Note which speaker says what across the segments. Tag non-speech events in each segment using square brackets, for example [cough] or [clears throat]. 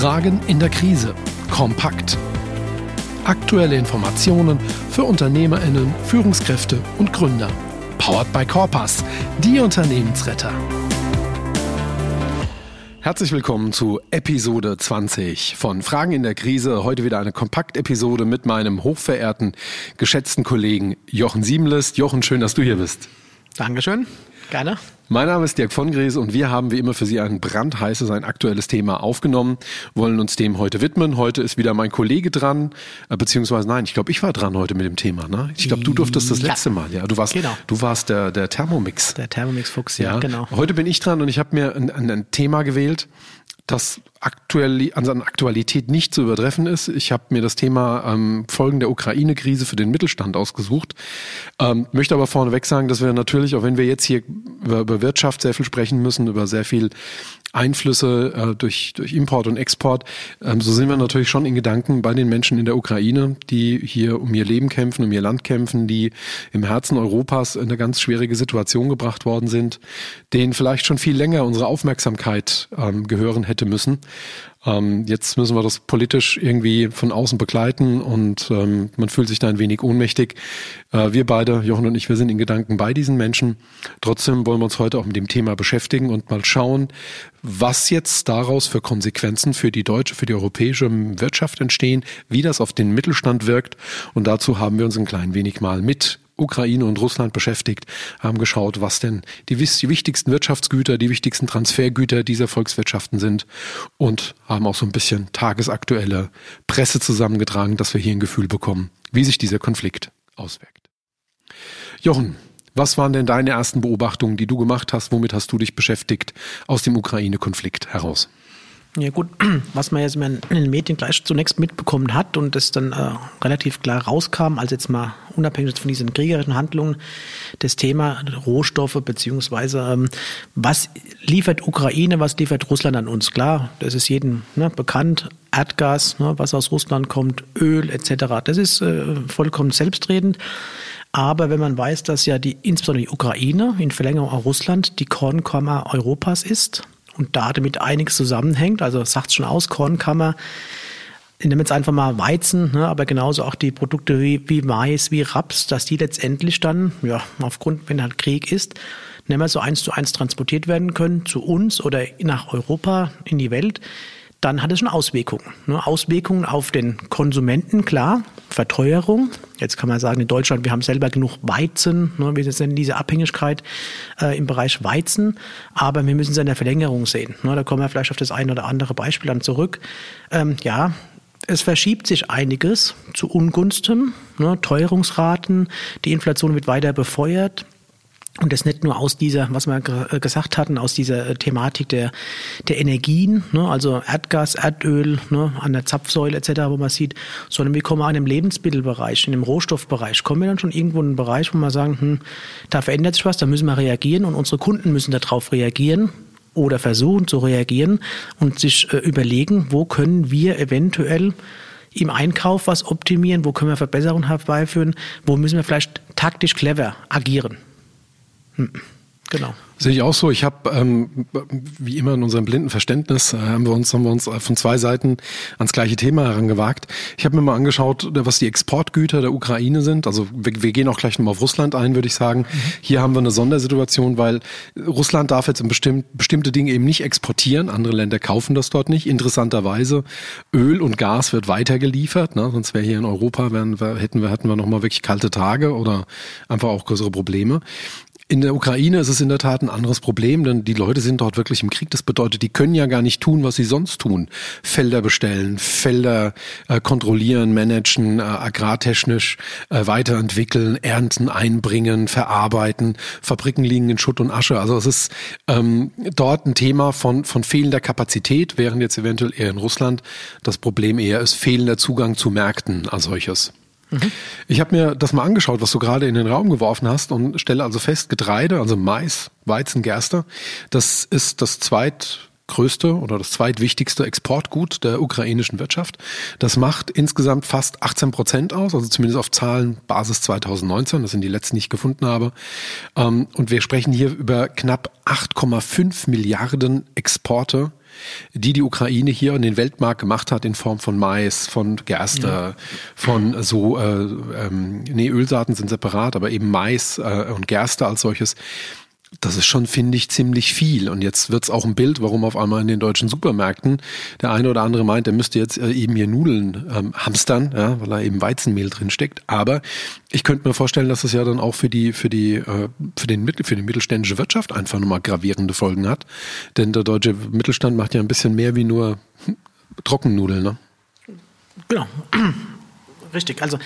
Speaker 1: Fragen in der Krise. Kompakt. Aktuelle Informationen für UnternehmerInnen, Führungskräfte und Gründer. Powered by Corpus, die Unternehmensretter. Herzlich willkommen zu Episode 20 von Fragen in der Krise. Heute wieder eine Kompakt-Episode mit meinem hochverehrten, geschätzten Kollegen Jochen Siebenlist. Jochen, schön, dass du hier bist.
Speaker 2: Dankeschön. Gerne.
Speaker 1: Mein Name ist Dirk von Gries und wir haben wie immer für Sie ein brandheißes, ein aktuelles Thema aufgenommen, wollen uns dem heute widmen. Heute ist wieder mein Kollege dran, äh, beziehungsweise nein, ich glaube, ich war dran heute mit dem Thema. Ne? Ich glaube, du durftest das letzte Mal. Ja, du warst, genau. du warst der, der Thermomix.
Speaker 2: Der Thermomix Fuchs, ja, ja. genau.
Speaker 1: Heute bin ich dran und ich habe mir ein, ein, ein Thema gewählt, das aktuell, an seiner Aktualität nicht zu übertreffen ist. Ich habe mir das Thema ähm, Folgen der Ukraine-Krise für den Mittelstand ausgesucht. Ähm, möchte aber vorneweg sagen, dass wir natürlich, auch wenn wir jetzt hier über, über Wirtschaft sehr viel sprechen müssen, über sehr viel Einflüsse äh, durch, durch Import und Export, ähm, so sind wir natürlich schon in Gedanken bei den Menschen in der Ukraine, die hier um ihr Leben kämpfen, um ihr Land kämpfen, die im Herzen Europas in eine ganz schwierige Situation gebracht worden sind, denen vielleicht schon viel länger unsere Aufmerksamkeit ähm, gehören hätte müssen. Ähm, jetzt müssen wir das politisch irgendwie von außen begleiten und ähm, man fühlt sich da ein wenig ohnmächtig. Äh, wir beide, Jochen und ich, wir sind in Gedanken bei diesen Menschen. Trotzdem wollen wir uns heute auch mit dem Thema beschäftigen und mal schauen, was jetzt daraus für Konsequenzen für die deutsche, für die europäische Wirtschaft entstehen, wie das auf den Mittelstand wirkt. Und dazu haben wir uns ein klein wenig mal mit Ukraine und Russland beschäftigt, haben geschaut, was denn die, wichtigsten Wirtschaftsgüter, die wichtigsten Transfergüter dieser Volkswirtschaften sind und haben auch so ein bisschen tagesaktuelle Presse zusammengetragen, dass wir hier ein Gefühl bekommen, wie sich dieser Konflikt auswirkt. Jochen, was waren denn deine ersten Beobachtungen, die du gemacht hast? Womit hast du dich beschäftigt aus dem Ukraine-Konflikt heraus?
Speaker 2: Ja gut, [clears throat] was man jetzt in den Medien gleich zunächst mitbekommen hat und das dann äh, relativ klar rauskam, als jetzt mal unabhängig von diesen kriegerischen Handlungen, das Thema Rohstoffe beziehungsweise ähm, was liefert Ukraine, was liefert Russland an uns? Klar, das ist jedem ne, bekannt, Erdgas, ne, was aus Russland kommt, Öl etc. Das ist äh, vollkommen selbstredend. Aber wenn man weiß, dass ja die insbesondere die Ukraine in Verlängerung auch Russland die Kornkammer Europas ist, und da damit einiges zusammenhängt. Also sagt schon aus, Kornkammer. Ich nehme jetzt einfach mal Weizen, ne, aber genauso auch die Produkte wie, wie Mais, wie Raps, dass die letztendlich dann, ja, aufgrund, wenn halt Krieg ist, nicht mehr so eins zu eins transportiert werden können zu uns oder nach Europa, in die Welt dann hat es schon Auswirkungen. Ne? Auswirkungen auf den Konsumenten, klar, Verteuerung. Jetzt kann man sagen, in Deutschland, wir haben selber genug Weizen, ne? wir sind in dieser Abhängigkeit äh, im Bereich Weizen, aber wir müssen es in der Verlängerung sehen. Ne? Da kommen wir vielleicht auf das ein oder andere Beispiel dann zurück. Ähm, ja, es verschiebt sich einiges zu Ungunsten? Teuerungsraten, die Inflation wird weiter befeuert. Und das nicht nur aus dieser, was wir äh, gesagt hatten, aus dieser äh, Thematik der, der Energien, ne, also Erdgas, Erdöl ne, an der Zapfsäule etc., wo man sieht, sondern wir kommen auch in dem Lebensmittelbereich, in dem Rohstoffbereich, kommen wir dann schon irgendwo in einen Bereich, wo wir sagen, hm, da verändert sich was, da müssen wir reagieren und unsere Kunden müssen darauf reagieren oder versuchen zu reagieren und sich äh, überlegen, wo können wir eventuell im Einkauf was optimieren, wo können wir Verbesserungen herbeiführen, wo müssen wir vielleicht taktisch clever agieren.
Speaker 1: Genau. Sehe ich auch so. Ich habe, ähm, wie immer in unserem blinden Verständnis, äh, haben wir uns haben wir uns von zwei Seiten ans gleiche Thema herangewagt. Ich habe mir mal angeschaut, was die Exportgüter der Ukraine sind. Also wir, wir gehen auch gleich nochmal auf Russland ein, würde ich sagen. Mhm. Hier haben wir eine Sondersituation, weil Russland darf jetzt bestimmt, bestimmte Dinge eben nicht exportieren. Andere Länder kaufen das dort nicht. Interessanterweise Öl und Gas wird weiter geliefert. Ne? Sonst wäre hier in Europa wären wir, hätten wir hätten wir noch mal wirklich kalte Tage oder einfach auch größere Probleme. In der Ukraine ist es in der Tat ein anderes Problem, denn die Leute sind dort wirklich im Krieg. Das bedeutet, die können ja gar nicht tun, was sie sonst tun. Felder bestellen, Felder äh, kontrollieren, managen, äh, agrartechnisch äh, weiterentwickeln, ernten, einbringen, verarbeiten. Fabriken liegen in Schutt und Asche. Also es ist ähm, dort ein Thema von, von fehlender Kapazität, während jetzt eventuell eher in Russland das Problem eher ist fehlender Zugang zu Märkten als solches. Ich habe mir das mal angeschaut, was du gerade in den Raum geworfen hast und stelle also fest, Getreide, also Mais, Weizen, Gerste, das ist das zweit größte oder das zweitwichtigste Exportgut der ukrainischen Wirtschaft. Das macht insgesamt fast 18 Prozent aus, also zumindest auf Zahlen Basis 2019, das sind die letzten, die ich gefunden habe. Ähm, und wir sprechen hier über knapp 8,5 Milliarden Exporte die die Ukraine hier in den Weltmarkt gemacht hat in Form von Mais, von Gerste, ja. von so, äh, ähm, nee, Ölsaaten sind separat, aber eben Mais äh, und Gerste als solches. Das ist schon, finde ich, ziemlich viel. Und jetzt wird es auch ein Bild, warum auf einmal in den deutschen Supermärkten der eine oder andere meint, er müsste jetzt äh, eben hier Nudeln ähm, hamstern, ja, weil da eben Weizenmehl drin steckt. Aber ich könnte mir vorstellen, dass es ja dann auch für die, für die, äh, für den Mittel, für die mittelständische Wirtschaft einfach nochmal gravierende Folgen hat. Denn der deutsche Mittelstand macht ja ein bisschen mehr wie nur Trockennudeln, ne?
Speaker 2: Genau. [clears throat] Richtig. Also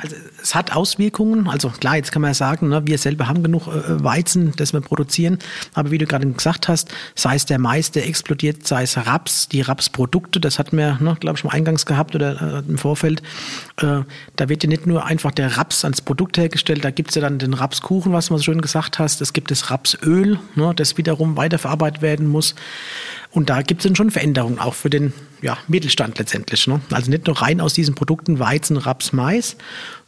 Speaker 2: also es hat Auswirkungen. Also klar, jetzt kann man ja sagen, ne, wir selber haben genug äh, Weizen, das wir produzieren. Aber wie du gerade gesagt hast, sei es der Mais, der explodiert, sei es Raps, die Rapsprodukte, das hatten wir, ne, glaube ich, schon eingangs gehabt oder äh, im Vorfeld. Äh, da wird ja nicht nur einfach der Raps ans Produkt hergestellt, da gibt es ja dann den Rapskuchen, was man so schön gesagt hast. Es gibt das Rapsöl, ne, das wiederum weiterverarbeitet werden muss. Und da gibt es dann schon Veränderungen, auch für den ja, Mittelstand letztendlich. Ne? Also nicht nur rein aus diesen Produkten Weizen, Raps, Mais,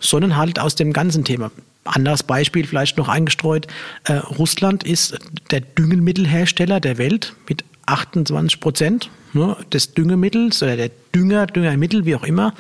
Speaker 2: sondern halt aus dem ganzen Thema. Anderes Beispiel vielleicht noch eingestreut. Äh, Russland ist der Düngemittelhersteller der Welt mit 28 Prozent ne, des Düngemittels oder der Dünger, Düngermittel, wie auch immer,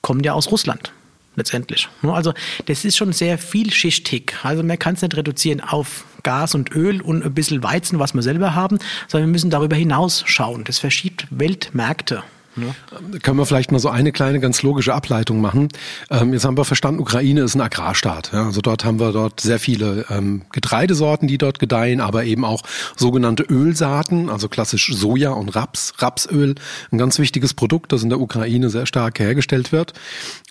Speaker 2: kommt ja aus Russland letztendlich. Ne? Also das ist schon sehr vielschichtig. Also man kann es nicht reduzieren auf Gas und Öl und ein bisschen Weizen, was wir selber haben, sondern wir müssen darüber hinaus schauen. Das verschiebt Weltmärkte.
Speaker 1: Ja. Können wir vielleicht mal so eine kleine, ganz logische Ableitung machen. Ähm, jetzt haben wir verstanden, Ukraine ist ein Agrarstaat. Ja? Also dort haben wir dort sehr viele ähm, Getreidesorten, die dort gedeihen, aber eben auch sogenannte Ölsaaten, also klassisch Soja und Raps, Rapsöl, ein ganz wichtiges Produkt, das in der Ukraine sehr stark hergestellt wird.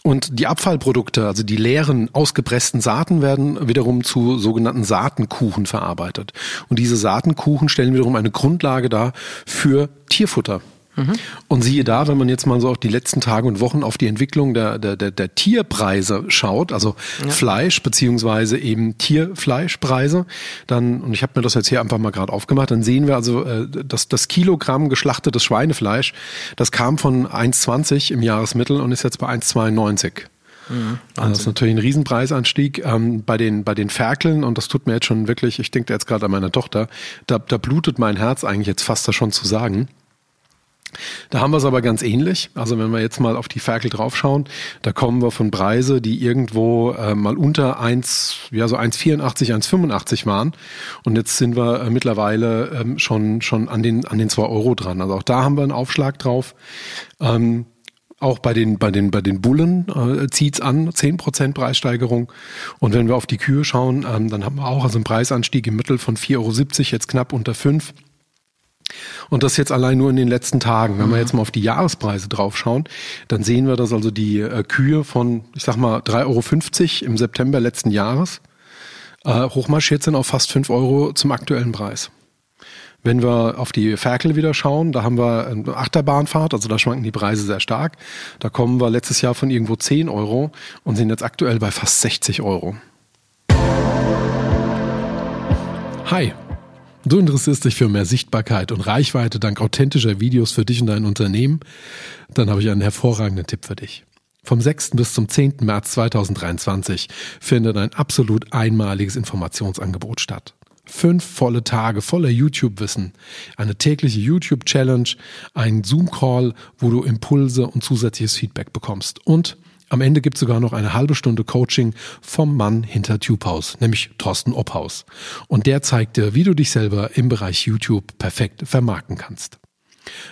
Speaker 1: Und die Abfallprodukte, also die leeren, ausgepressten Saaten, werden wiederum zu sogenannten Saatenkuchen verarbeitet. Und diese Saatenkuchen stellen wiederum eine Grundlage dar für Tierfutter. Mhm. Und siehe da, wenn man jetzt mal so auf die letzten Tage und Wochen auf die Entwicklung der, der, der, der Tierpreise schaut, also ja. Fleisch beziehungsweise eben Tierfleischpreise, dann, und ich habe mir das jetzt hier einfach mal gerade aufgemacht, dann sehen wir also, äh, dass das Kilogramm geschlachtetes Schweinefleisch, das kam von 1,20 im Jahresmittel und ist jetzt bei 1,92. Mhm, also das ist natürlich ein Riesenpreisanstieg ähm, bei den bei den Ferkeln und das tut mir jetzt schon wirklich, ich denke jetzt gerade an meine Tochter, da, da blutet mein Herz eigentlich jetzt fast da schon zu sagen. Da haben wir es aber ganz ähnlich. Also wenn wir jetzt mal auf die Ferkel draufschauen, da kommen wir von Preise, die irgendwo äh, mal unter 1, ja so 1,84, 1,85 waren. Und jetzt sind wir äh, mittlerweile ähm, schon, schon an den, an den 2 Euro dran. Also auch da haben wir einen Aufschlag drauf. Ähm, auch bei den, bei den, bei den Bullen äh, zieht's an, 10% Preissteigerung. Und wenn wir auf die Kühe schauen, ähm, dann haben wir auch also einen Preisanstieg im Mittel von 4,70 Euro, jetzt knapp unter 5. Und das jetzt allein nur in den letzten Tagen. Wenn wir jetzt mal auf die Jahrespreise draufschauen, dann sehen wir, dass also die äh, Kühe von, ich sag mal, 3,50 Euro im September letzten Jahres äh, hochmarschiert sind auf fast 5 Euro zum aktuellen Preis. Wenn wir auf die Ferkel wieder schauen, da haben wir eine Achterbahnfahrt, also da schwanken die Preise sehr stark. Da kommen wir letztes Jahr von irgendwo 10 Euro und sind jetzt aktuell bei fast 60 Euro. Hi, Du interessierst dich für mehr Sichtbarkeit und Reichweite dank authentischer Videos für dich und dein Unternehmen? Dann habe ich einen hervorragenden Tipp für dich. Vom 6. bis zum 10. März 2023 findet ein absolut einmaliges Informationsangebot statt. Fünf volle Tage voller YouTube-Wissen, eine tägliche YouTube-Challenge, ein Zoom-Call, wo du Impulse und zusätzliches Feedback bekommst und am Ende gibt es sogar noch eine halbe Stunde Coaching vom Mann hinter TubeHaus, nämlich Thorsten Obhaus. Und der zeigt dir, wie du dich selber im Bereich YouTube perfekt vermarkten kannst.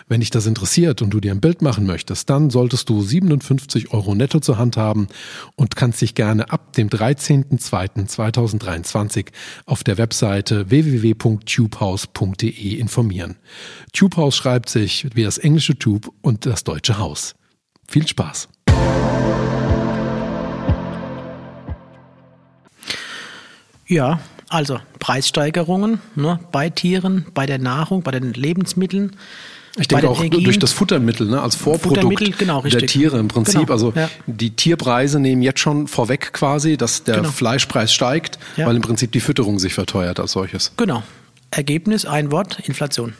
Speaker 1: Wenn dich das interessiert und du dir ein Bild machen möchtest, dann solltest du 57 Euro netto zur Hand haben und kannst dich gerne ab dem 13.02.2023 auf der Webseite www.tubehouse.de informieren. Tubehouse schreibt sich wie das englische Tube und das deutsche Haus. Viel Spaß!
Speaker 2: Ja, also Preissteigerungen ne, bei Tieren, bei der Nahrung, bei den Lebensmitteln.
Speaker 1: Ich denke auch Energien. durch das Futtermittel, ne, als Vorprodukt
Speaker 2: genau,
Speaker 1: der Tiere im Prinzip. Genau, also ja. die Tierpreise nehmen jetzt schon vorweg quasi, dass der genau. Fleischpreis steigt, ja. weil im Prinzip die Fütterung sich verteuert als solches.
Speaker 2: Genau. Ergebnis, ein Wort, Inflation.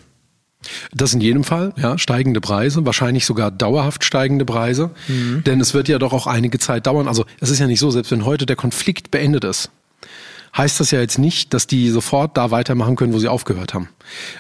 Speaker 1: Das in jedem Fall, ja, steigende Preise, wahrscheinlich sogar dauerhaft steigende Preise, mhm. denn es wird ja doch auch einige Zeit dauern. Also es ist ja nicht so, selbst wenn heute der Konflikt beendet ist, heißt das ja jetzt nicht, dass die sofort da weitermachen können, wo sie aufgehört haben.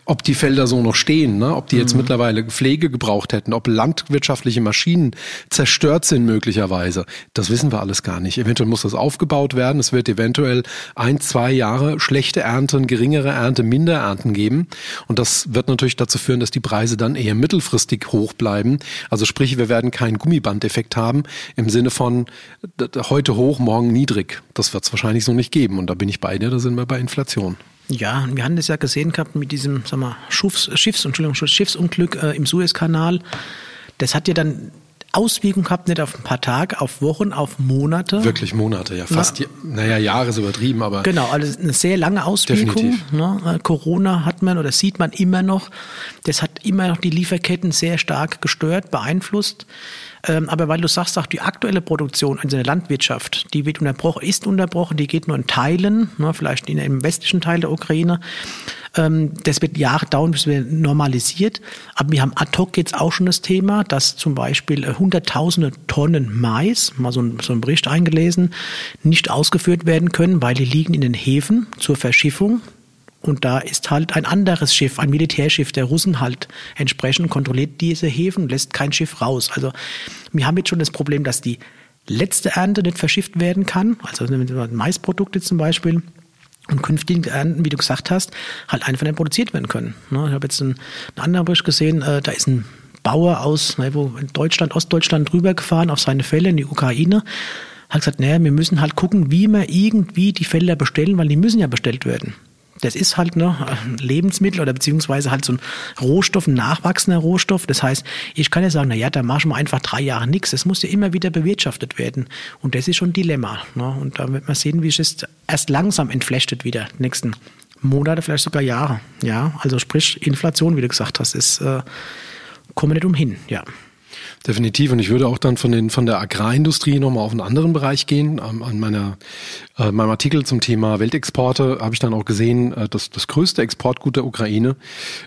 Speaker 1: Ob die Felder so noch stehen, ne? ob die jetzt mhm. mittlerweile Pflege gebraucht hätten, ob landwirtschaftliche Maschinen zerstört sind möglicherweise, das wissen wir alles gar nicht. Eventuell muss das aufgebaut werden. Es wird eventuell ein, zwei Jahre schlechte Ernten, geringere Ernte, minder Ernten geben. Und das wird natürlich dazu führen, dass die Preise dann eher mittelfristig hoch bleiben. Also sprich, wir werden keinen Gummibandeffekt haben im Sinne von heute hoch, morgen niedrig. Das wird es wahrscheinlich so nicht geben. Und da bin ich bei dir, da sind wir bei Inflation.
Speaker 2: Ja, wir haben das ja gesehen gehabt mit diesem sag mal, Schiffs, Schiffs, Schiffsunglück äh, im Suezkanal. Das hat ja dann Auswirkungen gehabt, nicht auf ein paar Tage, auf Wochen, auf Monate.
Speaker 1: Wirklich Monate, ja, fast, Na, naja, Jahre ist übertrieben, aber.
Speaker 2: Genau, also eine sehr lange Auswirkung. Ne? Corona hat man oder sieht man immer noch. Das hat immer noch die Lieferketten sehr stark gestört, beeinflusst. Ähm, aber weil du sagst, auch die aktuelle Produktion in der Landwirtschaft, die wird unterbrochen, ist unterbrochen, die geht nur in Teilen, ne, vielleicht in, im westlichen Teil der Ukraine. Ähm, das wird Jahre dauern, bis wir normalisiert. Aber wir haben ad hoc jetzt auch schon das Thema, dass zum Beispiel äh, hunderttausende Tonnen Mais, mal so ein, so ein Bericht eingelesen, nicht ausgeführt werden können, weil die liegen in den Häfen zur Verschiffung. Und da ist halt ein anderes Schiff, ein Militärschiff der Russen halt entsprechend kontrolliert diese Häfen lässt kein Schiff raus. Also wir haben jetzt schon das Problem, dass die letzte Ernte nicht verschifft werden kann, also Maisprodukte zum Beispiel. Und künftige Ernten, wie du gesagt hast, halt einfach nicht produziert werden können. Ne, ich habe jetzt einen, anderen Bericht gesehen, äh, da ist ein Bauer aus wo in Deutschland, Ostdeutschland rübergefahren auf seine Fälle in die Ukraine, hat gesagt, naja, wir müssen halt gucken, wie wir irgendwie die Felder bestellen, weil die müssen ja bestellt werden. Das ist halt ne, Lebensmittel oder beziehungsweise halt so ein Rohstoff, ein nachwachsender Rohstoff. Das heißt, ich kann ja sagen, na ja, da machen wir einfach drei Jahre nichts. Es muss ja immer wieder bewirtschaftet werden. Und das ist schon ein Dilemma. Ne? Und da wird man sehen, wie es erst langsam entflechtet wieder, die nächsten Monate, vielleicht sogar Jahre. Ja, also sprich, Inflation, wie du gesagt hast, ist, äh, kommen wir nicht umhin, ja.
Speaker 1: Definitiv. Und ich würde auch dann von, den, von der Agrarindustrie nochmal auf einen anderen Bereich gehen. An meiner, äh, meinem Artikel zum Thema Weltexporte habe ich dann auch gesehen, äh, dass das größte Exportgut der Ukraine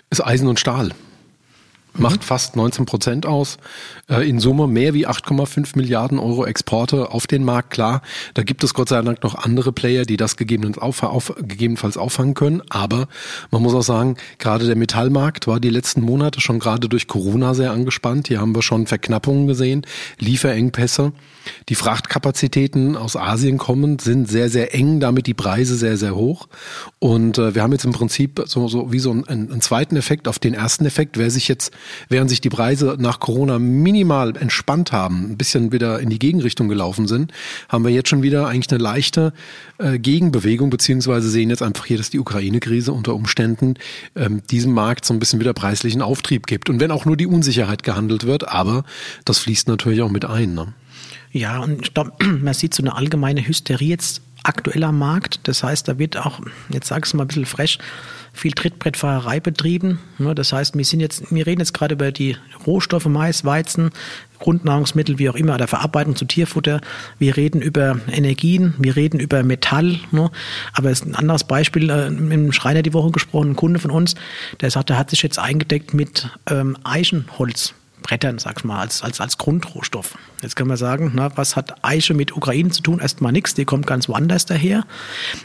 Speaker 1: ist Eisen und Stahl macht fast 19 Prozent aus. Äh, in Summe mehr wie 8,5 Milliarden Euro Exporte auf den Markt. Klar, da gibt es Gott sei Dank noch andere Player, die das gegebenenfalls, auf, auf, gegebenenfalls auffangen können. Aber man muss auch sagen, gerade der Metallmarkt war die letzten Monate schon gerade durch Corona sehr angespannt. Hier haben wir schon Verknappungen gesehen, Lieferengpässe. Die Frachtkapazitäten aus Asien kommen, sind sehr, sehr eng, damit die Preise sehr, sehr hoch. Und äh, wir haben jetzt im Prinzip so, so wie so einen, einen zweiten Effekt auf den ersten Effekt. Wer sich jetzt während sich die Preise nach Corona minimal entspannt haben, ein bisschen wieder in die Gegenrichtung gelaufen sind, haben wir jetzt schon wieder eigentlich eine leichte äh, Gegenbewegung, beziehungsweise sehen jetzt einfach hier, dass die Ukraine-Krise unter Umständen ähm, diesem Markt so ein bisschen wieder preislichen Auftrieb gibt. Und wenn auch nur die Unsicherheit gehandelt wird, aber das fließt natürlich auch mit ein. Ne?
Speaker 2: Ja, und ich glaube, [clears throat] man sieht so eine allgemeine Hysterie jetzt aktueller Markt. Das heißt, da wird auch, jetzt sag ich es mal ein bisschen frech, viel Trittbrettfahrerei betrieben. Das heißt, wir sind jetzt, wir reden jetzt gerade über die Rohstoffe Mais, Weizen, Grundnahrungsmittel, wie auch immer, der Verarbeitung zu Tierfutter. Wir reden über Energien, wir reden über Metall. Aber es ist ein anderes Beispiel, äh, mit einem Schreiner die Woche gesprochen, ein Kunde von uns, der sagt, er hat sich jetzt eingedeckt mit ähm, Eichenholz. Brettern, sag ich mal, als, als, als Grundrohstoff. Jetzt können wir sagen, na, was hat Eiche mit Ukraine zu tun? Erstmal nichts, die kommt ganz woanders daher.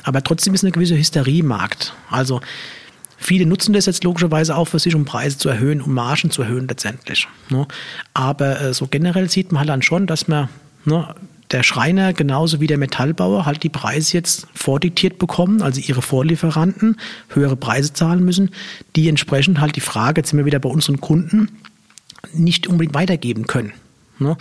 Speaker 2: Aber trotzdem ist eine gewisse Hysterie Markt. Also Viele nutzen das jetzt logischerweise auch für sich, um Preise zu erhöhen, um Margen zu erhöhen letztendlich. Ne? Aber äh, so generell sieht man halt dann schon, dass man ne, der Schreiner genauso wie der Metallbauer halt die Preise jetzt vordiktiert bekommen, also ihre Vorlieferanten höhere Preise zahlen müssen, die entsprechend halt die Frage, jetzt sind wir wieder bei unseren Kunden, nicht unbedingt weitergeben können. Ne?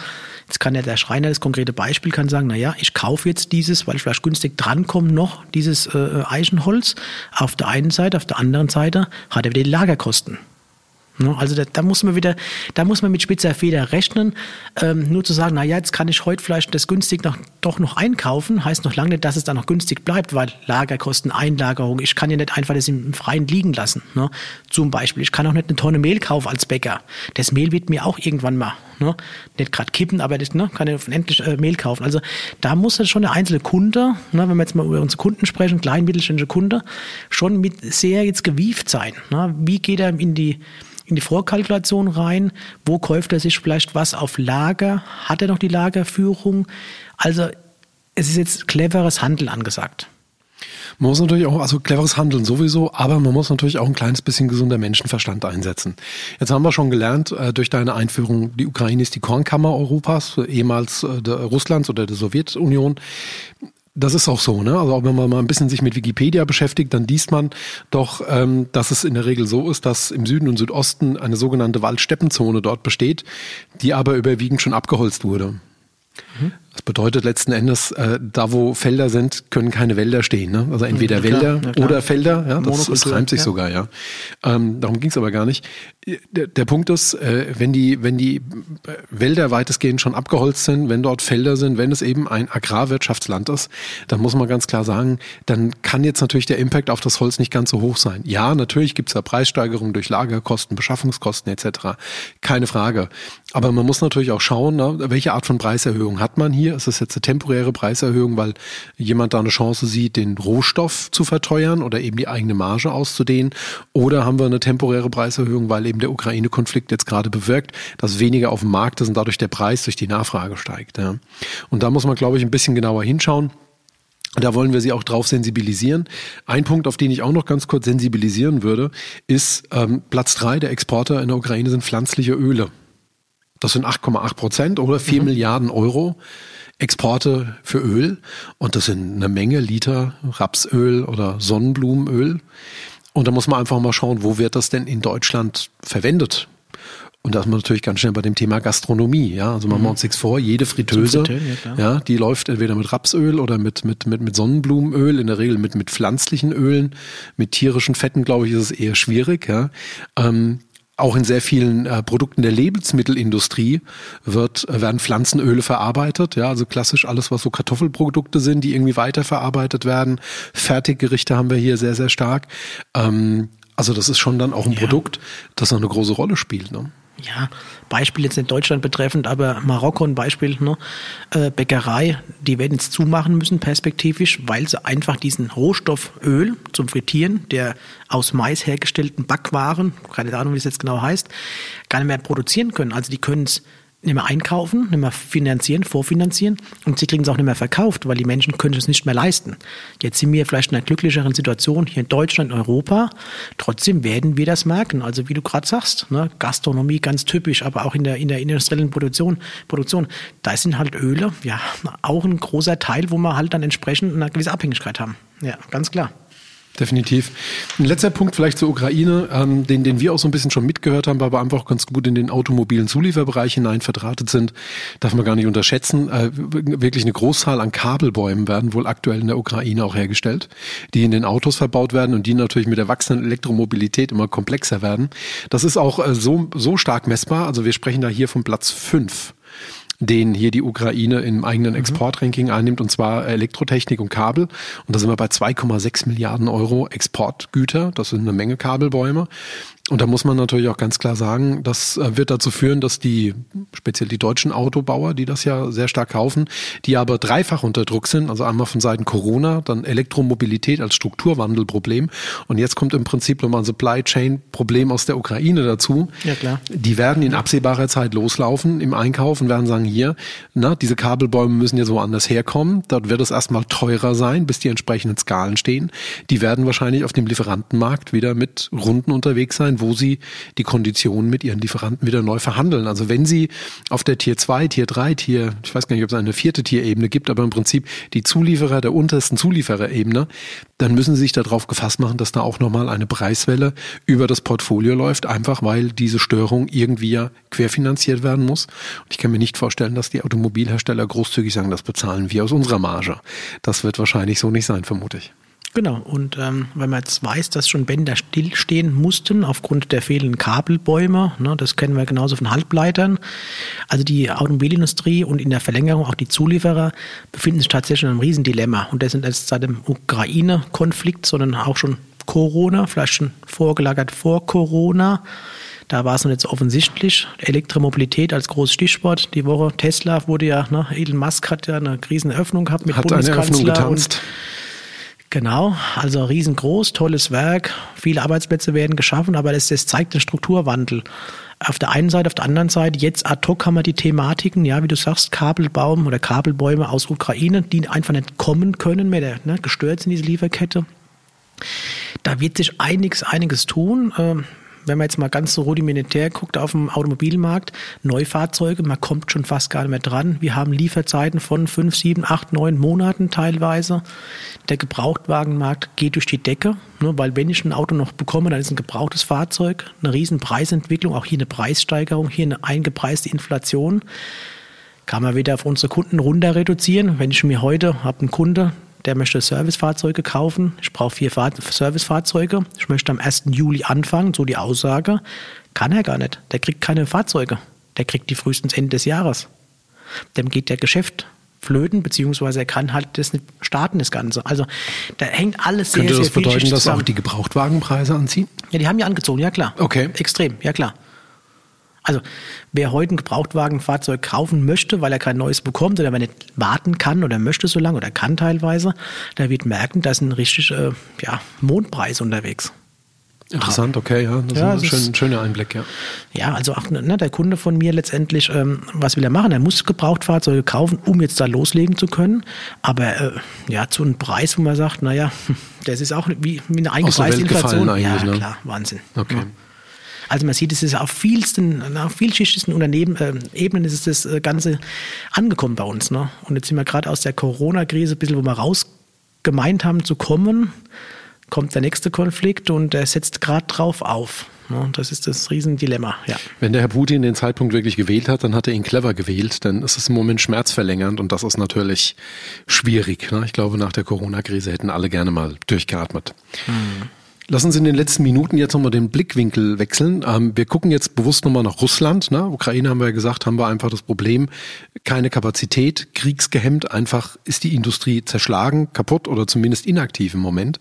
Speaker 2: Jetzt kann ja der Schreiner, das konkrete Beispiel, kann sagen, naja, ich kaufe jetzt dieses, weil ich vielleicht günstig drankomme, noch dieses äh, Eichenholz auf der einen Seite, auf der anderen Seite hat er wieder die Lagerkosten. Ne? Also da, da, muss man wieder, da muss man mit spitzer Feder rechnen. Ähm, nur zu sagen, na ja, jetzt kann ich heute vielleicht das günstig noch, doch noch einkaufen, heißt noch lange nicht, dass es dann noch günstig bleibt, weil Lagerkosten, Einlagerung, ich kann ja nicht einfach das im Freien liegen lassen. Ne? Zum Beispiel, ich kann auch nicht eine Tonne Mehl kaufen als Bäcker. Das Mehl wird mir auch irgendwann mal, ne? nicht gerade kippen, aber das ne, kann ich endlich äh, Mehl kaufen. Also da muss ja schon der einzelne Kunde, ne, wenn wir jetzt mal über unsere Kunden sprechen, klein mittelständische Kunde, schon mit sehr jetzt gewieft sein. Ne? Wie geht er in die in die Vorkalkulation rein. Wo kauft er sich vielleicht was auf Lager? Hat er noch die Lagerführung? Also es ist jetzt cleveres Handeln angesagt.
Speaker 1: Man muss natürlich auch, also cleveres Handeln sowieso, aber man muss natürlich auch ein kleines bisschen gesunder Menschenverstand einsetzen. Jetzt haben wir schon gelernt, äh, durch deine Einführung, die Ukraine ist die Kornkammer Europas, ehemals äh, Russlands oder der Sowjetunion. Das ist auch so, ne? Also wenn man mal ein bisschen sich mit Wikipedia beschäftigt, dann liest man doch, ähm, dass es in der Regel so ist, dass im Süden und Südosten eine sogenannte Waldsteppenzone dort besteht, die aber überwiegend schon abgeholzt wurde. Mhm. Das bedeutet letzten Endes, äh, da wo Felder sind, können keine Wälder stehen. Ne? Also entweder ja, Wälder ja, oder Felder. Ja, das, das reimt sich ja. sogar, ja. Ähm, darum ging es aber gar nicht. Der, der Punkt ist, äh, wenn die, wenn die Wälder weitestgehend schon abgeholzt sind, wenn dort Felder sind, wenn es eben ein Agrarwirtschaftsland ist, dann muss man ganz klar sagen, dann kann jetzt natürlich der Impact auf das Holz nicht ganz so hoch sein. Ja, natürlich gibt es da Preissteigerungen durch Lagerkosten, Beschaffungskosten etc. Keine Frage. Aber man muss natürlich auch schauen, ne, welche Art von Preiserhöhung hat man hier? Ist das jetzt eine temporäre Preiserhöhung, weil jemand da eine Chance sieht, den Rohstoff zu verteuern oder eben die eigene Marge auszudehnen? Oder haben wir eine temporäre Preiserhöhung, weil eben der Ukraine-Konflikt jetzt gerade bewirkt, dass weniger auf dem Markt ist und dadurch der Preis durch die Nachfrage steigt? Ja? Und da muss man, glaube ich, ein bisschen genauer hinschauen. Da wollen wir sie auch drauf sensibilisieren. Ein Punkt, auf den ich auch noch ganz kurz sensibilisieren würde, ist ähm, Platz drei der Exporter in der Ukraine sind pflanzliche Öle. Das sind 8,8 Prozent oder 4 mhm. Milliarden Euro. Exporte für Öl und das sind eine Menge Liter Rapsöl oder Sonnenblumenöl. Und da muss man einfach mal schauen, wo wird das denn in Deutschland verwendet? Und da ist man natürlich ganz schnell bei dem Thema Gastronomie. Ja, also machen wir mhm. uns nichts vor. Jede Fritteuse, ja, ja, die läuft entweder mit Rapsöl oder mit, mit, mit, mit Sonnenblumenöl, in der Regel mit, mit pflanzlichen Ölen. Mit tierischen Fetten, glaube ich, ist es eher schwierig. Ja. Ähm, auch in sehr vielen äh, Produkten der Lebensmittelindustrie wird, äh, werden Pflanzenöle verarbeitet. Ja, also klassisch alles, was so Kartoffelprodukte sind, die irgendwie weiterverarbeitet werden. Fertiggerichte haben wir hier sehr, sehr stark. Ähm, also das ist schon dann auch ein ja. Produkt, das noch eine große Rolle spielt. Ne?
Speaker 2: Ja, Beispiel jetzt nicht Deutschland betreffend, aber Marokko ein Beispiel, ne? Äh, Bäckerei, die werden jetzt zumachen müssen perspektivisch, weil sie einfach diesen Rohstoff Öl zum Frittieren, der aus Mais hergestellten Backwaren, keine Ahnung, wie es jetzt genau heißt, gar nicht mehr produzieren können. Also die können es nicht mehr einkaufen, nicht mehr finanzieren, vorfinanzieren und sie kriegen es auch nicht mehr verkauft, weil die Menschen können es nicht mehr leisten. Jetzt sind wir vielleicht in einer glücklicheren Situation hier in Deutschland, in Europa. Trotzdem werden wir das merken. Also wie du gerade sagst, ne, Gastronomie ganz typisch, aber auch in der, in der industriellen Produktion, Produktion, da sind halt Öle, ja, auch ein großer Teil, wo wir halt dann entsprechend eine gewisse Abhängigkeit haben. Ja, ganz klar
Speaker 1: definitiv. Ein letzter Punkt vielleicht zur Ukraine, ähm, den, den wir auch so ein bisschen schon mitgehört haben, wir einfach ganz gut in den automobilen Zulieferbereich hinein verdrahtet sind, darf man gar nicht unterschätzen. Äh, wirklich eine Großzahl an Kabelbäumen werden wohl aktuell in der Ukraine auch hergestellt, die in den Autos verbaut werden und die natürlich mit der wachsenden Elektromobilität immer komplexer werden. Das ist auch äh, so, so stark messbar. Also wir sprechen da hier vom Platz fünf den hier die Ukraine im eigenen mhm. Exportranking einnimmt, und zwar Elektrotechnik und Kabel. Und da sind wir bei 2,6 Milliarden Euro Exportgüter. Das sind eine Menge Kabelbäume. Und da muss man natürlich auch ganz klar sagen, das äh, wird dazu führen, dass die, speziell die deutschen Autobauer, die das ja sehr stark kaufen, die aber dreifach unter Druck sind, also einmal von Seiten Corona, dann Elektromobilität als Strukturwandelproblem und jetzt kommt im Prinzip nochmal ein Supply Chain Problem aus der Ukraine dazu. Ja, klar. Die werden in absehbarer Zeit loslaufen im Einkauf und werden sagen, hier, na, diese Kabelbäume müssen jetzt woanders herkommen. Dort wird es erstmal teurer sein, bis die entsprechenden Skalen stehen. Die werden wahrscheinlich auf dem Lieferantenmarkt wieder mit Runden unterwegs sein, wo sie die Konditionen mit ihren Lieferanten wieder neu verhandeln. Also wenn sie auf der Tier 2, Tier 3, Tier, ich weiß gar nicht, ob es eine vierte Tierebene gibt, aber im Prinzip die Zulieferer der untersten Zuliefererebene, dann müssen sie sich darauf gefasst machen, dass da auch nochmal eine Preiswelle über das Portfolio läuft, einfach weil diese Störung irgendwie ja querfinanziert werden muss. Und ich kann mir nicht vorstellen, dass die Automobilhersteller großzügig sagen, das bezahlen wir aus unserer Marge. Das wird wahrscheinlich so nicht sein, vermute ich.
Speaker 2: Genau, und ähm, wenn man jetzt weiß, dass schon Bänder stillstehen mussten aufgrund der fehlenden Kabelbäume, ne, das kennen wir genauso von Halbleitern, also die Automobilindustrie und in der Verlängerung auch die Zulieferer befinden sich tatsächlich in einem Riesendilemma. Und das sind jetzt seit dem Ukraine-Konflikt, sondern auch schon Corona, vielleicht schon vorgelagert vor Corona. Da war es nicht so offensichtlich. Elektromobilität als großes Stichwort. Die Woche Tesla wurde ja, ne, Elon Musk hat ja eine Rieseneröffnung gehabt mit
Speaker 1: hat Bundeskanzler. Eine Eröffnung getanzt.
Speaker 2: Und Genau, also riesengroß, tolles Werk, viele Arbeitsplätze werden geschaffen, aber das, das zeigt den Strukturwandel. Auf der einen Seite, auf der anderen Seite, jetzt ad hoc haben wir die Thematiken, ja, wie du sagst, Kabelbaum oder Kabelbäume aus Ukraine, die einfach nicht kommen können mehr, ne, gestört sind diese Lieferkette. Da wird sich einiges, einiges tun. Wenn man jetzt mal ganz so rudimentär guckt auf dem Automobilmarkt, Neufahrzeuge, man kommt schon fast gar nicht mehr dran. Wir haben Lieferzeiten von fünf, sieben, acht, neun Monaten teilweise. Der Gebrauchtwagenmarkt geht durch die Decke, ne, weil wenn ich ein Auto noch bekomme, dann ist ein gebrauchtes Fahrzeug, eine riesen Preisentwicklung, auch hier eine Preissteigerung, hier eine eingepreiste Inflation. Kann man wieder auf unsere Kunden runter reduzieren. Wenn ich mir heute habe einen Kunde, der möchte Servicefahrzeuge kaufen. Ich brauche vier Fahr Servicefahrzeuge. Ich möchte am 1. Juli anfangen, so die Aussage. Kann er gar nicht. Der kriegt keine Fahrzeuge. Der kriegt die frühestens Ende des Jahres. Dem geht der Geschäft flöten, beziehungsweise er kann halt das nicht starten, das Ganze. Also da hängt alles
Speaker 1: Könnte
Speaker 2: sehr,
Speaker 1: sehr
Speaker 2: sehr
Speaker 1: das bedeuten, dass auch die Gebrauchtwagenpreise anziehen?
Speaker 2: Ja, die haben ja angezogen, ja klar.
Speaker 1: Okay.
Speaker 2: Extrem, ja klar. Also wer heute ein Gebrauchtwagenfahrzeug kaufen möchte, weil er kein neues bekommt oder wenn er nicht warten kann oder möchte so lange oder kann teilweise, der wird merken, da ist ein richtig äh, ja, Mondpreis unterwegs.
Speaker 1: Interessant, okay, ja. Das
Speaker 2: Ja,
Speaker 1: ist ein
Speaker 2: ist-
Speaker 1: schön, schöner Einblick, ja.
Speaker 2: Ja, also auch ne, der Kunde von mir letztendlich, ähm, was will er machen? Er muss Gebrauchtfahrzeuge kaufen, um jetzt da loslegen zu können. Aber äh, ja, zu einem Preis, wo man sagt, naja, [laughs] das ist auch wie, wie eine eingepreiste Inflation. ja,
Speaker 1: ne?
Speaker 2: klar, Wahnsinn.
Speaker 1: Okay.
Speaker 2: Ja. Also man sieht, es ist auf vielsten, auf vielschichtigsten Unternehmen, äh, Ebenen ist das äh, Ganze angekommen bei uns. Ne? Und jetzt sind wir gerade aus der Corona-Krise ein bisschen, wo wir raus gemeint haben zu kommen, kommt der nächste Konflikt und der setzt gerade drauf auf. Ne? Das ist das Riesendilemma, ja.
Speaker 1: Wenn der Herr Putin den Zeitpunkt wirklich gewählt hat, dann hat er ihn clever gewählt, denn es ist im Moment schmerzverlängernd und das ist natürlich schwierig. Ne? Ich glaube, nach der Corona-Krise hätten alle gerne mal durchgeatmet. Lass uns in den letzten Minuten jetzt nochmal den Blickwinkel wechseln. Ähm, wir gucken jetzt bewusst nochmal nach Russland. Ne? Ukraine haben wir ja gesagt, haben wir einfach das Problem, keine Kapazität, kriegsgehemmt, einfach ist die Industrie zerschlagen, kaputt oder zumindest inaktiv im Moment.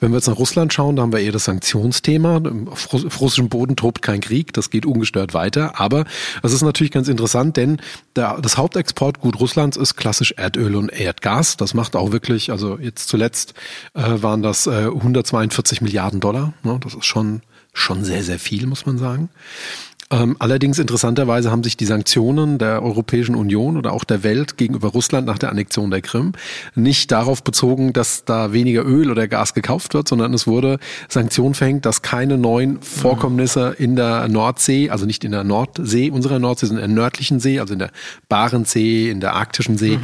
Speaker 1: Wenn wir jetzt nach Russland schauen, da haben wir eher das Sanktionsthema. Auf Russ- auf russischem Boden tobt kein Krieg, das geht ungestört weiter. Aber es ist natürlich ganz interessant, denn der, das Hauptexportgut Russlands ist klassisch Erdöl und Erdgas. Das macht auch wirklich, also jetzt zuletzt äh, waren das äh, 142 Milliarden Dollar. Ne? Das ist schon, schon sehr, sehr viel, muss man sagen. Ähm, allerdings interessanterweise haben sich die Sanktionen der Europäischen Union oder auch der Welt gegenüber Russland nach der Annexion der Krim nicht darauf bezogen, dass da weniger Öl oder Gas gekauft wird, sondern es wurde Sanktionen verhängt, dass keine neuen Vorkommnisse in der Nordsee, also nicht in der Nordsee, unserer Nordsee, sondern in der nördlichen See, also in der Barentssee, in der Arktischen See,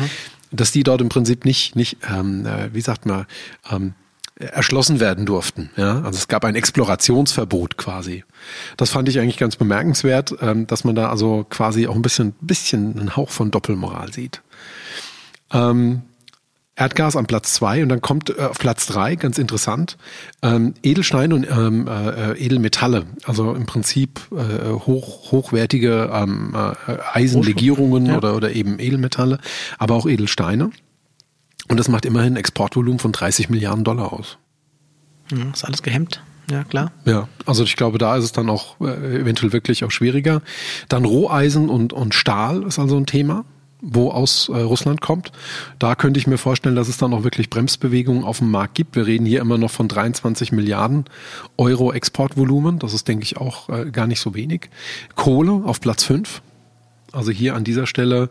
Speaker 1: dass die dort im Prinzip nicht, nicht ähm, äh, wie sagt man, ähm, erschlossen werden durften. Ja? Also es gab ein Explorationsverbot quasi. Das fand ich eigentlich ganz bemerkenswert, ähm, dass man da also quasi auch ein bisschen, bisschen einen Hauch von Doppelmoral sieht. Ähm, Erdgas an Platz zwei und dann kommt äh, auf Platz drei ganz interessant, ähm, Edelsteine und ähm, äh, äh, Edelmetalle. Also im Prinzip äh, hoch, hochwertige ähm, äh, Eisenlegierungen
Speaker 2: Ja.
Speaker 1: oder, oder eben Edelmetalle, aber auch Edelsteine. Und das macht immerhin ein Exportvolumen von 30 Milliarden Dollar aus.
Speaker 2: Ja, ist alles gehemmt, ja klar.
Speaker 1: Ja, also ich glaube, da ist es dann auch äh, eventuell wirklich auch schwieriger. Dann Roheisen und, und Stahl ist also ein Thema, wo aus äh, Russland kommt. Da könnte ich mir vorstellen, dass es dann auch wirklich Bremsbewegungen auf dem Markt gibt. Wir reden hier immer noch von 23 Milliarden Euro Exportvolumen. Das ist, denke ich, auch äh, gar nicht so wenig. Kohle auf Platz fünf. Also hier an dieser Stelle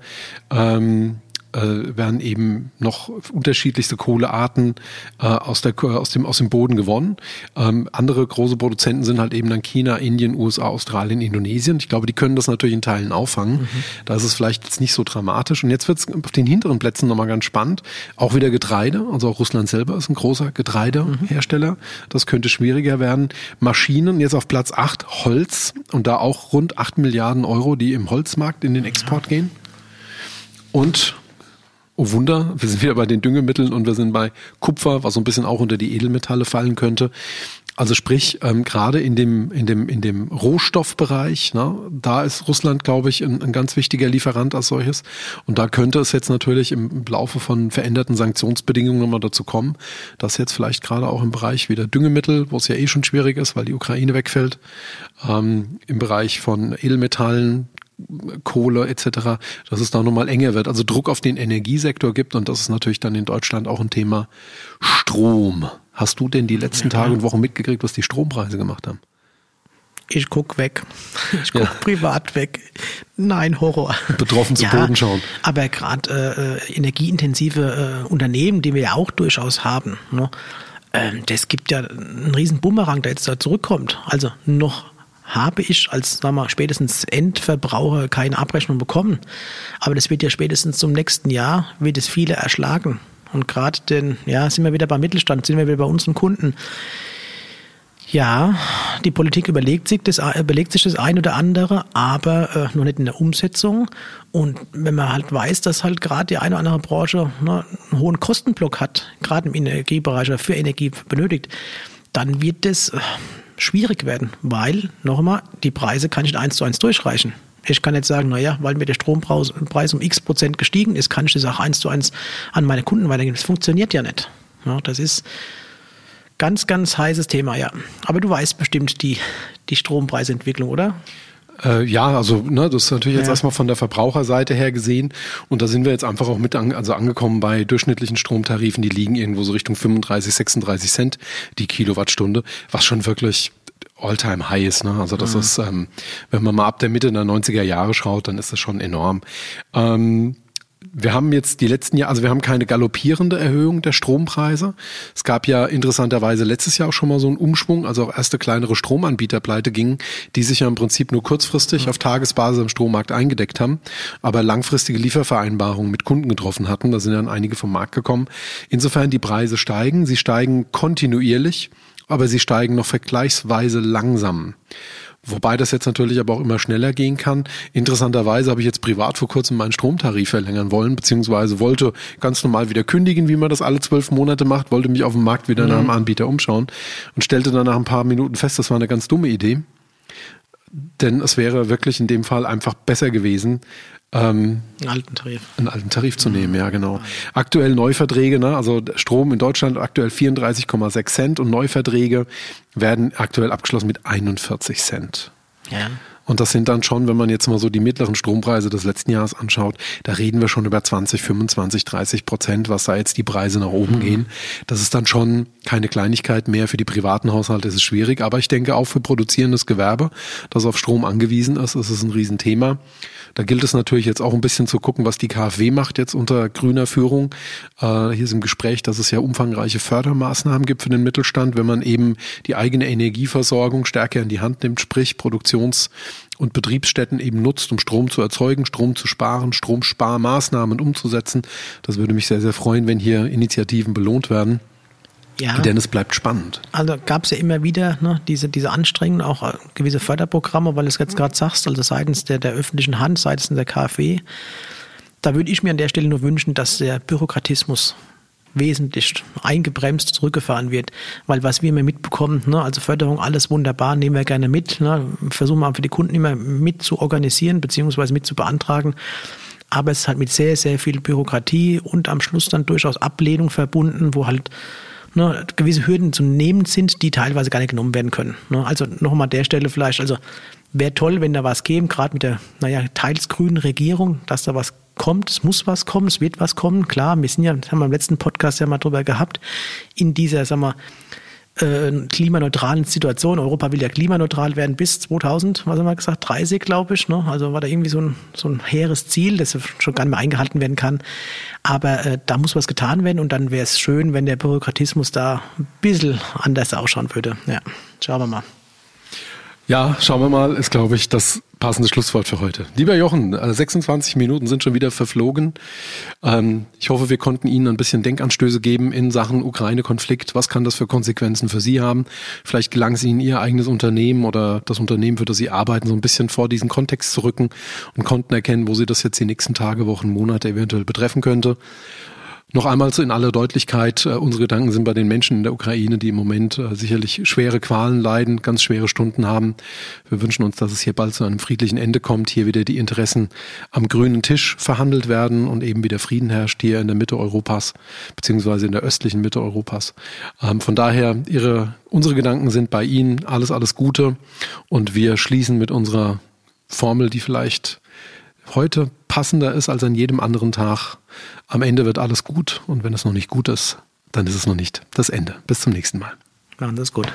Speaker 1: ähm, äh, werden eben noch unterschiedlichste Kohlearten äh, aus, der, aus, dem, aus dem Boden gewonnen. Ähm, andere große Produzenten sind halt eben dann China, Indien, USA, Australien, Indonesien. Ich glaube, die können das natürlich in Teilen auffangen. Da ist es vielleicht jetzt nicht so dramatisch. Und jetzt wird es auf den hinteren Plätzen nochmal ganz spannend. Auch wieder Getreide. Also auch Russland selber ist ein großer Getreidehersteller. Das könnte schwieriger werden. Maschinen jetzt auf Platz 8, Holz. Und da auch rund 8 Milliarden Euro, die im Holzmarkt in den Export gehen. Und Oh Wunder, wir sind wieder bei den Düngemitteln und wir sind bei Kupfer, was so ein bisschen auch unter die Edelmetalle fallen könnte. Also sprich, ähm, gerade in dem, in dem, in dem Rohstoffbereich, ne, da ist Russland, glaube ich, ein, ein ganz wichtiger Lieferant als solches. Und da könnte es jetzt natürlich im, Laufe von veränderten Sanktionsbedingungen nochmal dazu kommen, dass jetzt vielleicht gerade auch im Bereich wieder Düngemittel, wo es ja eh schon schwierig ist, weil die Ukraine wegfällt, ähm, im Bereich von Edelmetallen, Kohle etc., dass es da nochmal enger wird. Also Druck auf den Energiesektor gibt und das ist natürlich dann in Deutschland auch ein Thema Strom. Hast du denn die letzten Tage und Wochen mitgekriegt, was die Strompreise gemacht haben?
Speaker 2: Ich guck weg. [laughs] Ich guck ja. privat weg. Nein, Horror.
Speaker 1: Betroffen zu ja, Boden schauen.
Speaker 2: Aber gerade äh, energieintensive äh, Unternehmen, die wir ja auch durchaus haben, ne, äh, das gibt ja einen riesen Bumerang, der jetzt da zurückkommt. Also noch habe ich als sagen wir, spätestens Endverbraucher keine Abrechnung bekommen. Aber das wird ja spätestens zum nächsten Jahr, wird es viele erschlagen. Und gerade den, ja, sind wir wieder beim Mittelstand, sind wir wieder bei unseren Kunden ja, die Politik überlegt sich das, überlegt sich das ein oder andere, aber äh, noch nicht in der Umsetzung. Und wenn man halt weiß, dass halt gerade die eine oder andere Branche ne, einen hohen Kostenblock hat, gerade im Energiebereich oder für Energie benötigt, dann wird das äh, schwierig werden, weil, nochmal, die Preise kann ich eins zu eins durchreichen. Ich kann jetzt sagen, naja, weil mir der Strompreis um x Prozent gestiegen ist, kann ich das auch eins zu eins an meine Kunden weitergeben. Das funktioniert ja nicht. Ja, das ist Ganz, ganz heißes Thema, ja. Aber du weißt bestimmt die, die Strompreisentwicklung, oder?
Speaker 1: Äh, ja, also ne, das ist natürlich jetzt ja. erstmal von der Verbraucherseite her gesehen und da sind wir jetzt einfach auch mit an, also angekommen bei durchschnittlichen Stromtarifen, die liegen irgendwo so Richtung 35, 36 Cent die Kilowattstunde, was schon wirklich Alltime high ist. Ne? Also das mhm. ist, ähm, wenn man mal ab der Mitte der 90er Jahre schaut, dann ist das schon enorm. Ähm, wir haben jetzt die letzten Jahre, also wir haben keine galoppierende Erhöhung der Strompreise. Es gab ja interessanterweise letztes Jahr auch schon mal so einen Umschwung, also auch erste kleinere Stromanbieter pleite gingen, die sich ja im Prinzip nur kurzfristig auf Tagesbasis im Strommarkt eingedeckt haben, aber langfristige Liefervereinbarungen mit Kunden getroffen hatten. Da sind dann einige vom Markt gekommen. Insofern die Preise steigen, sie steigen kontinuierlich, aber sie steigen noch vergleichsweise langsam. Wobei das jetzt natürlich aber auch immer schneller gehen kann. Interessanterweise habe ich jetzt privat vor kurzem meinen Stromtarif verlängern wollen, beziehungsweise wollte ganz normal wieder kündigen, wie man das alle zwölf Monate macht, wollte mich auf dem Markt wieder mhm. nach einem Anbieter umschauen und stellte dann nach ein paar Minuten fest, das war eine ganz dumme Idee. Denn es wäre wirklich in dem Fall einfach besser gewesen,
Speaker 2: ähm, einen alten Tarif.
Speaker 1: Einen alten Tarif zu nehmen, ja, genau. Aktuell Neuverträge, ne? also Strom in Deutschland aktuell 34,6 Cent und Neuverträge werden aktuell abgeschlossen mit 41 Cent. Ja. Und das sind dann schon, wenn man jetzt mal so die mittleren Strompreise des letzten Jahres anschaut, da reden wir schon über 20, 25, 30 Prozent, was da jetzt die Preise nach oben mhm. gehen. Das ist dann schon keine Kleinigkeit mehr. Für die privaten Haushalte ist es schwierig. Aber ich denke auch für produzierendes Gewerbe, das auf Strom angewiesen ist, ist es ein Riesenthema. Da gilt es natürlich jetzt auch ein bisschen zu gucken, was die KfW macht jetzt unter grüner Führung. Äh, hier ist im Gespräch, dass es ja umfangreiche Fördermaßnahmen gibt für den Mittelstand, wenn man eben die eigene Energieversorgung stärker in die Hand nimmt, sprich Produktions- und Betriebsstätten eben nutzt, um Strom zu erzeugen, Strom zu sparen, Stromsparmaßnahmen umzusetzen. Das würde mich sehr, sehr freuen, wenn hier Initiativen belohnt werden. Ja. Denn es bleibt spannend.
Speaker 2: Also gab es ja immer wieder ne, diese, diese Anstrengungen, auch äh, gewisse Förderprogramme, weil du es jetzt gerade sagst, also seitens der, der öffentlichen Hand, seitens der KfW. Da würde ich mir an der Stelle nur wünschen, dass der Bürokratismus wesentlich eingebremst zurückgefahren wird. Weil was wir immer mitbekommen, ne, also Förderung, alles wunderbar, nehmen wir gerne mit, ne, versuchen wir für die Kunden immer mit zu organisieren, beziehungsweise mit zu beantragen. Aber es ist halt mit sehr, sehr viel Bürokratie und am Schluss dann durchaus Ablehnung verbunden, wo halt ne, gewisse Hürden zu nehmen sind, die teilweise gar nicht genommen werden können. Ne? Also nochmal an der Stelle vielleicht, also wäre toll, wenn da was käme, gerade mit der, naja, teils grünen Regierung, dass da was kommt, es muss was kommen, es wird was kommen. Klar, wir sind ja, das haben wir im letzten Podcast ja mal drüber gehabt, in dieser, sag mal, äh, klimaneutralen Situation. Europa will ja klimaneutral werden bis 2000, was haben wir gesagt, 30, glaube ich. Ne? Also war da irgendwie so ein, so ein hehres Ziel, das schon gar nicht mehr eingehalten werden kann. Aber äh, da muss was getan werden und dann wäre es schön, wenn der Bürokratismus da ein bisschen anders ausschauen würde. Ja, schauen wir mal.
Speaker 1: Ja, schauen wir mal, ist, glaube ich, das passende Schlusswort für heute. Lieber Jochen, 26 äh, Minuten sind schon wieder verflogen. Ähm, ich hoffe, wir konnten Ihnen ein bisschen Denkanstöße geben in Sachen Ukraine-Konflikt. Was kann das für Konsequenzen für Sie haben? Vielleicht gelang es Ihnen, Ihr eigenes Unternehmen oder das Unternehmen, für das Sie arbeiten, so ein bisschen vor diesen Kontext zu rücken und konnten erkennen, wo Sie das jetzt die nächsten Tage, Wochen, Monate eventuell betreffen könnte. Noch einmal in aller Deutlichkeit, äh, unsere Gedanken sind bei den Menschen in der Ukraine, die im Moment äh, sicherlich schwere Qualen leiden, ganz schwere Stunden haben. Wir wünschen uns, dass es hier bald zu einem friedlichen Ende kommt, hier wieder die Interessen am grünen Tisch verhandelt werden und eben wieder Frieden herrscht hier in der Mitte Europas, beziehungsweise in der östlichen Mitte Europas. Ähm, von daher, ihre, unsere Gedanken sind bei Ihnen. Alles, alles Gute. Und wir schließen mit unserer Formel, die vielleicht heute passender ist als an jedem anderen Tag. Am Ende wird alles gut und wenn es noch nicht gut ist, dann ist es noch nicht das Ende. Bis zum nächsten Mal.
Speaker 2: Machen Sie es gut.